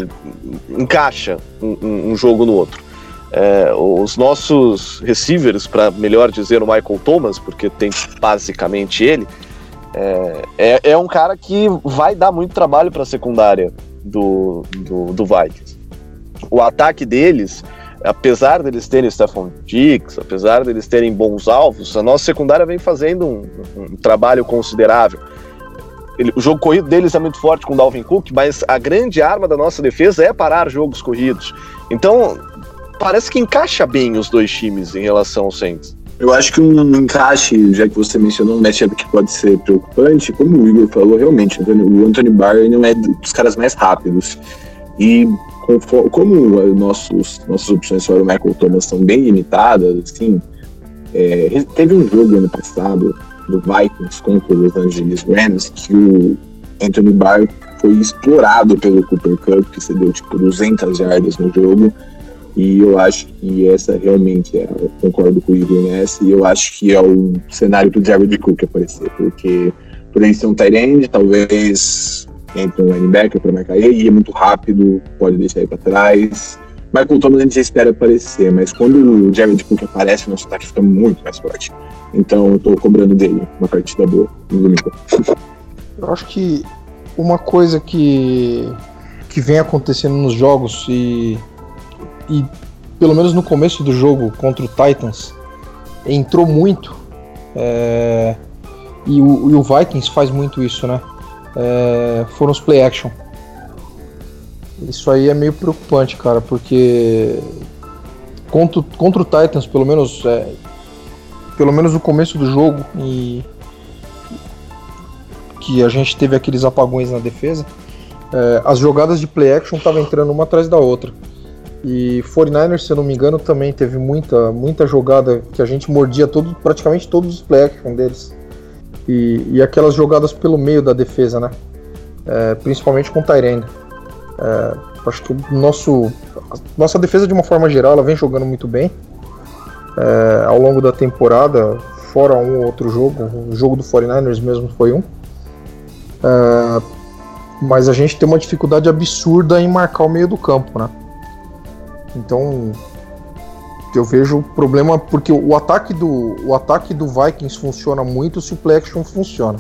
encaixa um, um jogo no outro. É, os nossos receivers, para melhor dizer, o Michael Thomas, porque tem basicamente ele, é, é, é um cara que vai dar muito trabalho para a secundária do, do, do Vikings. O ataque deles, apesar deles terem Stephon Diggs, apesar deles terem bons alvos, a nossa secundária vem fazendo um, um trabalho considerável. Ele, o jogo corrido deles é muito forte com o Dalvin Cook, mas a grande arma da nossa defesa é parar jogos corridos. Então, parece que encaixa bem os dois times em relação ao Saints. Eu acho que um encaixe, já que você mencionou um matchup que pode ser preocupante, como o Igor falou, realmente, o Anthony Barr não é dos caras mais rápidos. E como nossos, nossas opções fora o Michael Thomas são bem limitadas, assim, é, teve um jogo ano passado do Vikings contra os Los Angeles Rams que o Anthony Barr foi explorado pelo Cooper Cup, que cedeu tipo 200 jardas no jogo, e eu acho que essa realmente é, eu concordo com o Igor nessa, e eu acho que é o cenário pro Jared Cook aparecer, porque por ele ser um tight end, talvez entre um linebacker para marcar ele, e é muito rápido, pode deixar ele para trás. Michael Thomas a gente espera aparecer, mas quando o Jared Cook aparece, nosso ataque fica muito mais forte. Então eu tô cobrando dele uma partida boa no domingo. Eu acho que uma coisa que, que vem acontecendo nos jogos e e pelo menos no começo do jogo contra o Titans, entrou muito. É, e, o, e, o, Vikings faz muito isso, né? É, foram os play action. Isso aí é meio preocupante, cara, porque contra, contra o Titans, pelo menos, é, pelo menos no começo do jogo, e que a gente teve aqueles apagões na defesa, é, as jogadas de play action estavam entrando uma atrás da outra. E 49ers, se eu não me engano, também teve muita, muita jogada que a gente mordia todo, praticamente todos os play action deles. E, e aquelas jogadas pelo meio da defesa, né? É, principalmente com o Tyrande. É, acho que o nosso, nossa defesa, de uma forma geral, ela vem jogando muito bem é, ao longo da temporada, fora um ou outro jogo. O jogo do 49ers mesmo foi um. É, mas a gente tem uma dificuldade absurda em marcar o meio do campo, né? Então eu vejo o problema porque o ataque do o ataque do Vikings funciona muito se o play action funciona.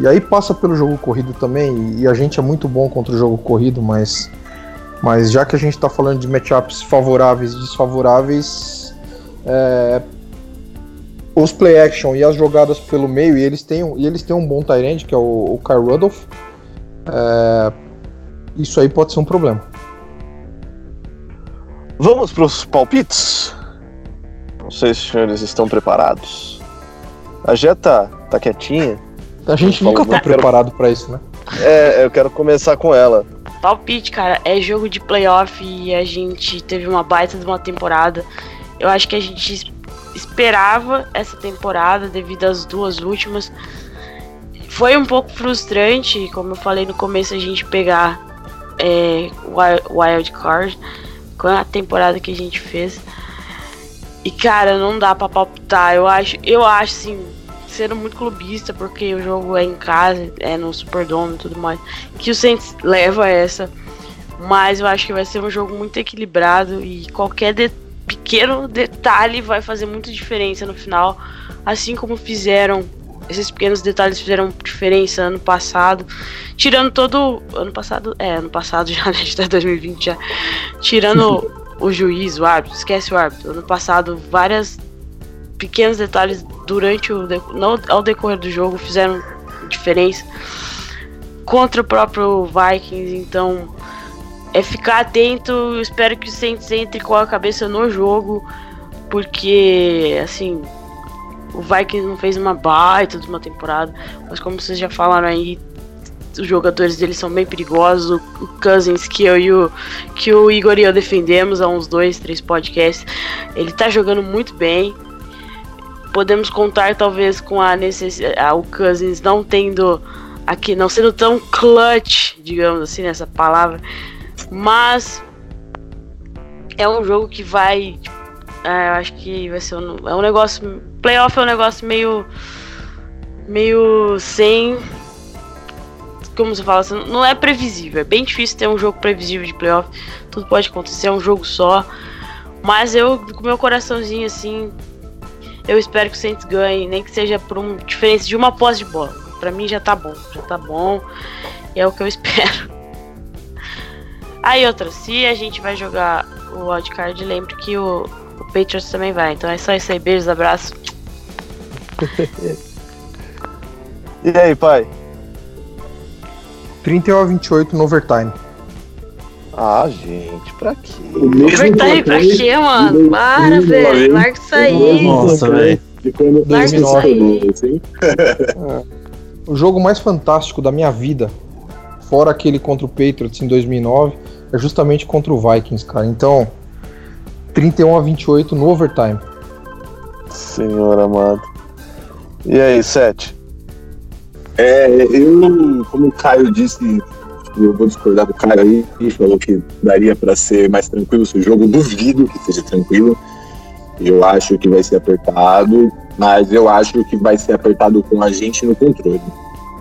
E aí passa pelo jogo corrido também e a gente é muito bom contra o jogo corrido, mas Mas já que a gente tá falando de matchups favoráveis e desfavoráveis, é, os play action e as jogadas pelo meio, e eles têm, e eles têm um bom tight que é o, o Kyle Rudolph, é, isso aí pode ser um problema. Vamos pros palpites? Não sei se os senhores estão preparados. A tá, tá quietinha. A gente nunca tá quero- preparado pra isso, né? É, eu quero começar com ela. Palpite, cara, é jogo de playoff e a gente teve uma baita de uma temporada. Eu acho que a gente es- esperava essa temporada devido às duas últimas. Foi um pouco frustrante, como eu falei no começo, a gente pegar é, wi- wild card com a temporada que a gente fez. E cara, não dá pra palpitar. Eu acho, eu acho assim, sendo muito clubista, porque o jogo é em casa, é no Superdome e tudo mais que o Saints leva essa. Mas eu acho que vai ser um jogo muito equilibrado e qualquer de- pequeno detalhe vai fazer muita diferença no final. Assim como fizeram. Esses pequenos detalhes fizeram diferença ano passado. Tirando todo. Ano passado. É, ano passado já, né? A gente tá em 2020 já. Tirando o juiz, o árbitro, esquece o árbitro. Ano passado, várias pequenos detalhes durante o. Não ao decorrer do jogo fizeram diferença contra o próprio Vikings, então é ficar atento. Espero que o Saints entre com a cabeça no jogo, porque assim o Vikings não fez uma baita de uma temporada, mas como vocês já falaram aí, os jogadores deles são bem perigosos. O Cousins que eu e o que o Igor e eu defendemos há uns dois, três podcasts, ele tá jogando muito bem. Podemos contar talvez com a necessidade, o Cousins não tendo aqui não sendo tão clutch, digamos assim, nessa palavra, mas é um jogo que vai, é, eu acho que vai ser um, é um negócio, playoff é um negócio meio, meio sem, como se fala, não é previsível, é bem difícil ter um jogo previsível de playoff, tudo pode acontecer, é um jogo só, mas eu, com meu coraçãozinho assim, eu espero que o Saints ganhe, nem que seja por uma diferença de uma posse de bola. Pra mim já tá bom, já tá bom. E é o que eu espero. Aí outra, se a gente vai jogar o wildcard, lembre que o, o Patriots também vai. Então é só isso aí, beijos, abraços. E aí, pai? 31 a 28 no overtime. Ah, gente, pra quê? Overtime pra quê, mano? Para, velho. Larga isso aí. Nossa, velho. De quando Larga isso aí. assim. O jogo mais fantástico da minha vida, fora aquele contra o Patriots em 2009, é justamente contra o Vikings, cara. Então, 31 a 28 no overtime. Senhor amado. E aí, Sete? É, eu, como o Caio disse, eu vou discordar do Caio aí, ele falou que daria pra ser mais tranquilo esse jogo, duvido que seja tranquilo. Eu acho que vai ser apertado, mas eu acho que vai ser apertado com a gente no controle.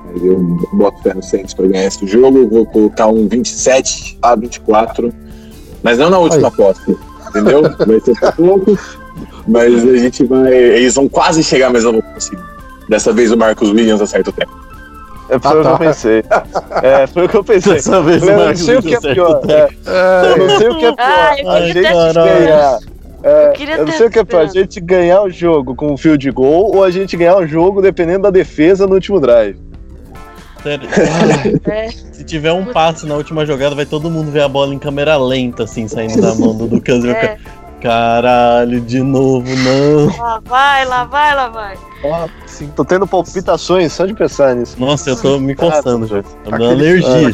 Mas eu boto fé no Saints pra ganhar esse jogo, eu vou colocar um 27 a 24, mas não na última Aí. posse, entendeu? Vai ser pouco, mas a gente vai. Eles vão quase chegar, mas não vão conseguir. Dessa vez o Marcos Williams acerta o tempo. É, foi Ah, o que tá. eu pensei. É, foi o que eu pensei. Dessa vez Eu não sei o que é pior. é, eu não sei o que é pior. Ah, eu a gente ganhar. é, Eu eu não sei o que é pior, a gente ganhar o jogo com um field goal ou a gente ganhar o jogo dependendo da defesa no último drive. Sério. É. Se tiver um passe na última jogada, vai todo mundo ver a bola em câmera lenta, assim, saindo da mão do Lucas. vai É. Caralho, de novo, não. Lá vai, lá vai, lá vai. Sim, tô tendo palpitações só de pensar nisso. Nossa, eu tô me coçando já. Tá me dando alergia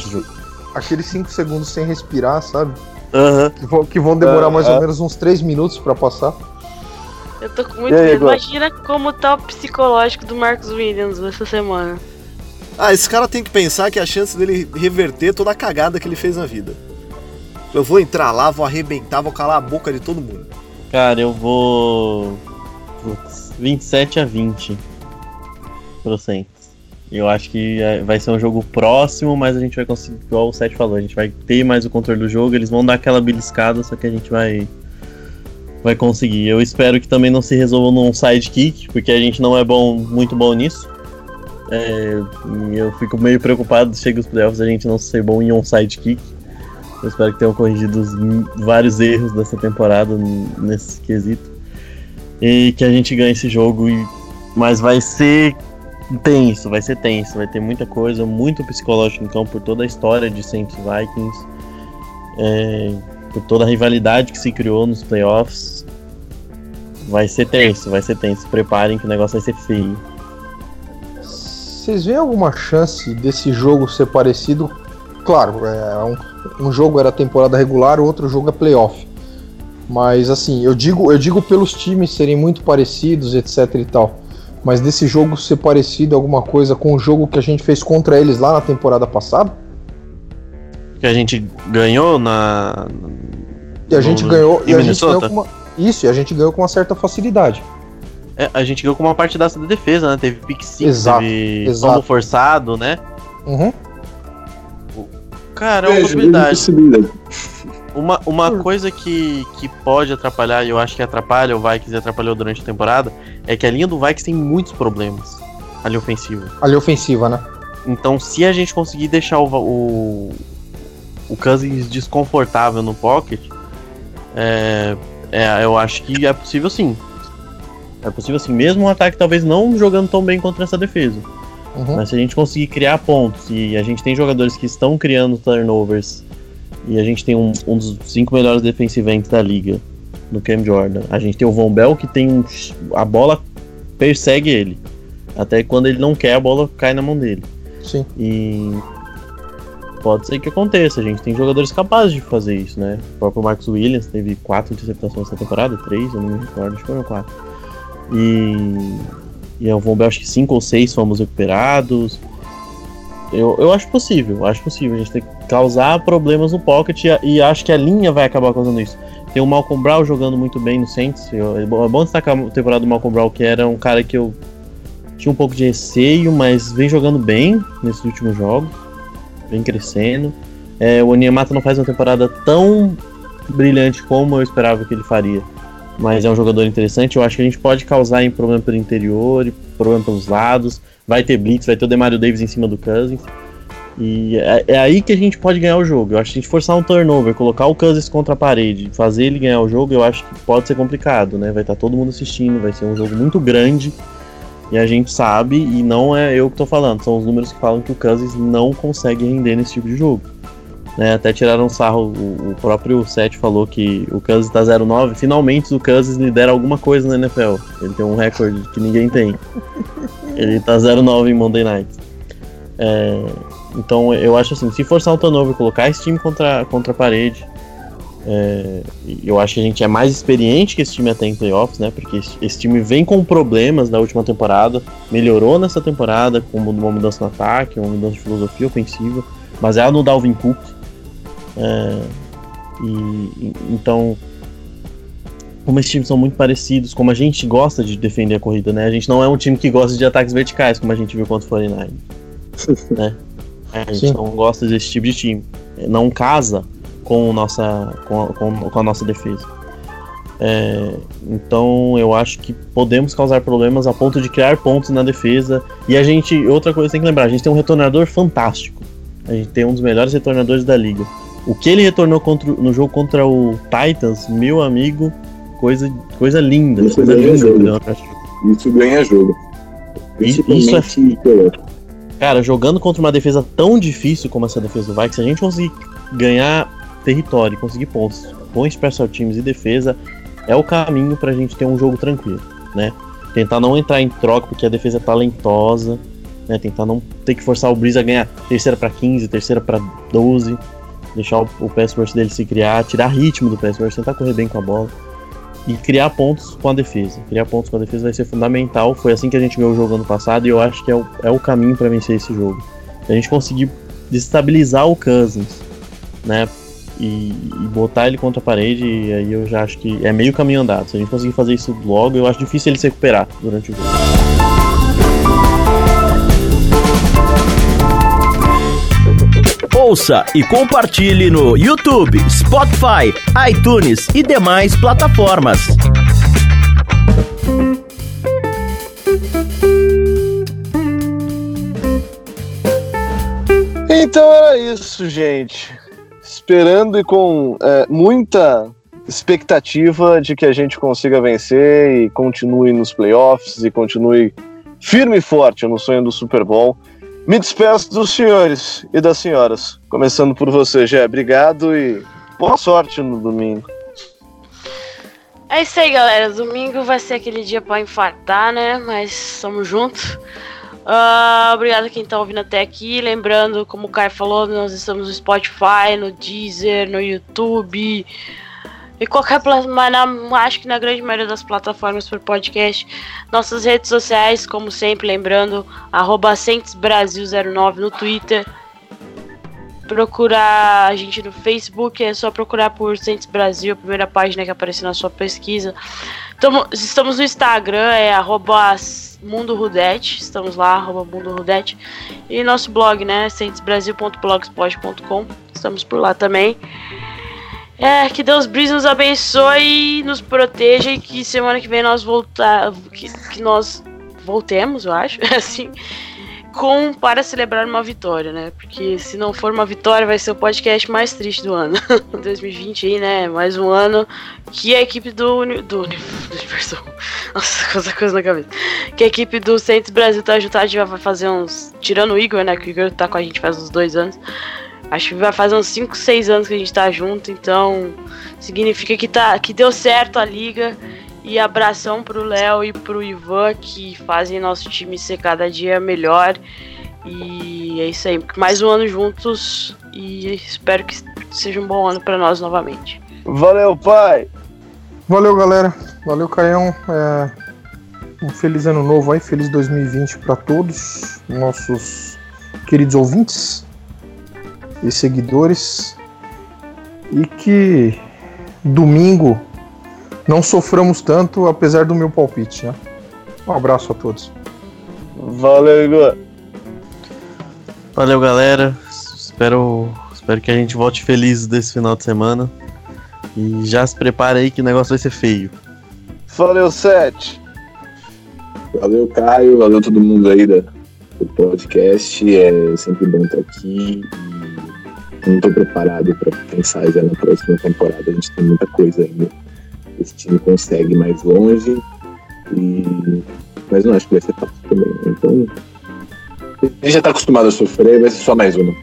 Ah. Aqueles 5 segundos sem respirar, sabe? Aham. Que vão, que vão demorar Ah, mais ah. ou menos uns 3 minutos pra passar. Eu tô com muito aí, medo. Imagina como tá o psicológico do Marcos Williams essa semana. Ah, esse cara tem que pensar que a chance dele reverter toda a cagada que ele fez na vida. Eu vou entrar lá, vou arrebentar, vou calar a boca de todo mundo. Cara, eu vou. Putz, 27 a 20 pro Saints. Eu acho que é, vai ser um jogo próximo, mas a gente vai conseguir, igual o Seth falou, a gente vai ter mais o controle do jogo, eles vão dar aquela beliscada, só que a gente vai vai conseguir. Eu espero que também não se resolva num sidekick, porque a gente não é bom, muito bom nisso. É, eu fico meio preocupado chega os playoffs a gente não ser bom em um sidekick. Eu espero que tenham corrigido os vários erros dessa temporada nesse quesito. E que a gente ganhe esse jogo. E... Mas vai ser tenso, vai ser tenso. Vai ter muita coisa, muito psicológico campo por toda a história de Saints Vikings. É... por toda a rivalidade que se criou nos playoffs. Vai ser tenso, vai ser tenso. Preparem que o negócio vai ser feio. Vocês veem alguma chance desse jogo ser parecido? Claro, é um, um jogo era temporada regular, o outro jogo é playoff. Mas assim, eu digo, eu digo pelos times serem muito parecidos, etc e tal. Mas desse jogo ser parecido alguma coisa com o jogo que a gente fez contra eles lá na temporada passada? Que a gente ganhou na. E a gente no... ganhou. E a gente ganhou com uma... Isso, e a gente ganhou com uma certa facilidade. É, a gente ganhou com uma partidaça da defesa, né? Teve pick 5, exato, teve exato. forçado, né? Uhum. Cara, é uma possibilidade. Uma, uma hum. coisa que, que pode atrapalhar, e eu acho que atrapalha o Vikings e atrapalhou durante a temporada, é que a linha do Vikings tem muitos problemas. A linha ofensiva. A linha ofensiva, né? Então, se a gente conseguir deixar o, o, o Cousins desconfortável no pocket, é, é, eu acho que é possível sim. É possível assim, mesmo um ataque talvez não jogando tão bem contra essa defesa. Uhum. Mas se a gente conseguir criar pontos e a gente tem jogadores que estão criando turnovers e a gente tem um, um dos cinco melhores defensivos da liga no Cam Jordan. A gente tem o Von Bell que tem a bola persegue ele. Até quando ele não quer, a bola cai na mão dele. Sim. E pode ser que aconteça. A gente tem jogadores capazes de fazer isso, né? O próprio Marcos Williams teve quatro interceptações essa temporada, três, eu não me recordo, acho que foram quatro. E, e o Von Bell, acho que cinco ou seis fomos recuperados. Eu, eu acho possível, acho possível. A gente tem que causar problemas no pocket e, e acho que a linha vai acabar causando isso. Tem o Malcolm Brown jogando muito bem no Saints. Eu, é bom destacar a temporada do Malcolm Brown, que era um cara que eu tinha um pouco de receio, mas vem jogando bem nesses últimos jogos. Vem crescendo. É, o Onyemata não faz uma temporada tão brilhante como eu esperava que ele faria mas é um jogador interessante. Eu acho que a gente pode causar em problema pelo interior, problema pelos lados. Vai ter blitz, vai ter o Demario Davis em cima do Cousins. E é, é, aí que a gente pode ganhar o jogo. Eu acho que se a gente forçar um turnover, colocar o Cousins contra a parede, fazer ele ganhar o jogo, eu acho que pode ser complicado, né? Vai estar tá todo mundo assistindo, vai ser um jogo muito grande. E a gente sabe, e não é eu que tô falando, são os números que falam que o Cousins não consegue render nesse tipo de jogo. Né, até tiraram sarro, o, o próprio Seth falou que o Kansas tá 0-9. Finalmente o Kansas lidera alguma coisa na NFL. Ele tem um recorde que ninguém tem. Ele tá 0-9 em Monday Night. É, então eu acho assim, se forçar um turnover, colocar esse time contra, contra a parede, é, eu acho que a gente é mais experiente que esse time até em playoffs, né? Porque esse, esse time vem com problemas da última temporada, melhorou nessa temporada com uma mudança no ataque, uma mudança de filosofia ofensiva, baseado no Dalvin Cook, é, e, então, como esses times são muito parecidos, como a gente gosta de defender a corrida, né? A gente não é um time que gosta de ataques verticais, como a gente viu contra o 49. né? A gente Sim. não gosta desse tipo de time. Não casa com, nossa, com, a, com, com a nossa defesa. É, então eu acho que podemos causar problemas a ponto de criar pontos na defesa. E a gente, outra coisa tem que lembrar, a gente tem um retornador fantástico. A gente tem um dos melhores retornadores da liga. O que ele retornou contra, no jogo contra o Titans, meu amigo, coisa, coisa linda. Isso coisa ganha linda, jogo. Isso ganha jogo. Isso é. Cara, jogando contra uma defesa tão difícil como essa defesa do Vikings, se a gente conseguir ganhar território, conseguir pontos com special teams e defesa, é o caminho pra gente ter um jogo tranquilo, né? Tentar não entrar em troca porque a defesa é talentosa, né? Tentar não ter que forçar o Breeze a ganhar terceira para 15, terceira para 12 deixar o, o pass rush dele se criar, tirar ritmo do pass rush, tentar correr bem com a bola e criar pontos com a defesa. Criar pontos com a defesa vai ser fundamental. Foi assim que a gente ganhou o jogo ano passado e eu acho que é o, é o caminho para vencer esse jogo. A gente conseguir destabilizar o Cousins, né? E, e, botar ele contra a parede, e aí eu já acho que é meio caminho andado. Se a gente conseguir fazer isso logo, eu acho difícil ele se recuperar durante o jogo. Ouça e compartilhe no YouTube, Spotify, iTunes e demais plataformas. Então era isso, gente. esperando e com é, muita expectativa de que a gente consiga vencer e continue nos playoffs e continue firme e forte no sonho do Super Bowl. Me despeço dos senhores e das senhoras. Começando por você, Gé. Obrigado e boa sorte no domingo. É isso aí, galera. Domingo vai ser aquele dia pra infartar, né? Mas estamos juntos. Uh, obrigado a quem tá ouvindo até aqui. Lembrando, como o Caio falou, nós estamos no Spotify, no Deezer, no YouTube e qualquer plataforma, acho que na grande maioria das plataformas por podcast. Nossas redes sociais, como sempre, lembrando, arroba Brasil09 no Twitter. Procurar a gente no Facebook, é só procurar por Centes Brasil, a primeira página que aparece na sua pesquisa. Tamo, estamos no Instagram, é arroba Mundo Rudete, estamos lá, arroba Mundo Rudete. E nosso blog, né, centesbrasil.blogspot.com, estamos por lá também. É, que Deus Breeze nos abençoe, nos proteja e que semana que vem nós voltar, que, que nós voltemos, eu acho, assim, com para celebrar uma vitória, né? Porque se não for uma vitória, vai ser o podcast mais triste do ano. 2020 aí, né? Mais um ano que a equipe do do, Universal. Nossa, coisa coisa na cabeça. Que a equipe do Santos Brasil tá juntada, a gente vai fazer uns tirando o Igor, né? Que o Igor tá com a gente faz uns dois anos. Acho que vai fazer uns 5, 6 anos que a gente tá junto, então significa que, tá, que deu certo a liga. E abração pro Léo e pro Ivan que fazem nosso time ser cada dia melhor. E é isso aí, mais um ano juntos e espero que seja um bom ano para nós novamente. Valeu, pai! Valeu, galera. Valeu, Caião. É... Um feliz ano novo aí, feliz 2020 para todos, nossos queridos ouvintes e seguidores. E que domingo não soframos tanto, apesar do meu palpite. Né? Um abraço a todos. Valeu, Igor. Valeu, galera. Espero, espero que a gente volte feliz desse final de semana. E já se prepare aí que o negócio vai ser feio. Valeu, Sete. Valeu, Caio. Valeu todo mundo aí da, do podcast. É sempre bom estar aqui não estou preparado para pensar já na próxima temporada. A gente tem muita coisa ainda. Esse time consegue mais longe. E... Mas não acho que vai ser fácil também. Né? Então. Gente já está acostumado a sofrer, vai ser só mais uma.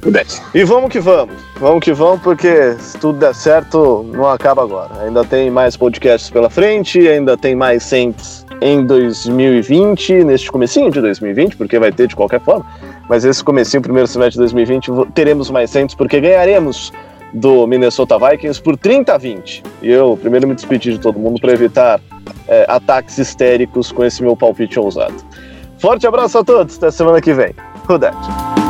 Pudesse. E vamos que vamos. Vamos que vamos, porque se tudo der certo, não acaba agora. Ainda tem mais podcasts pela frente, ainda tem mais Saints em 2020, neste comecinho de 2020, porque vai ter de qualquer forma mas esse comecinho, primeiro semestre de 2020, teremos mais Saints porque ganharemos do Minnesota Vikings por 30 a 20. E eu primeiro me despedi de todo mundo para evitar é, ataques histéricos com esse meu palpite ousado. Forte abraço a todos, até semana que vem. Rudete.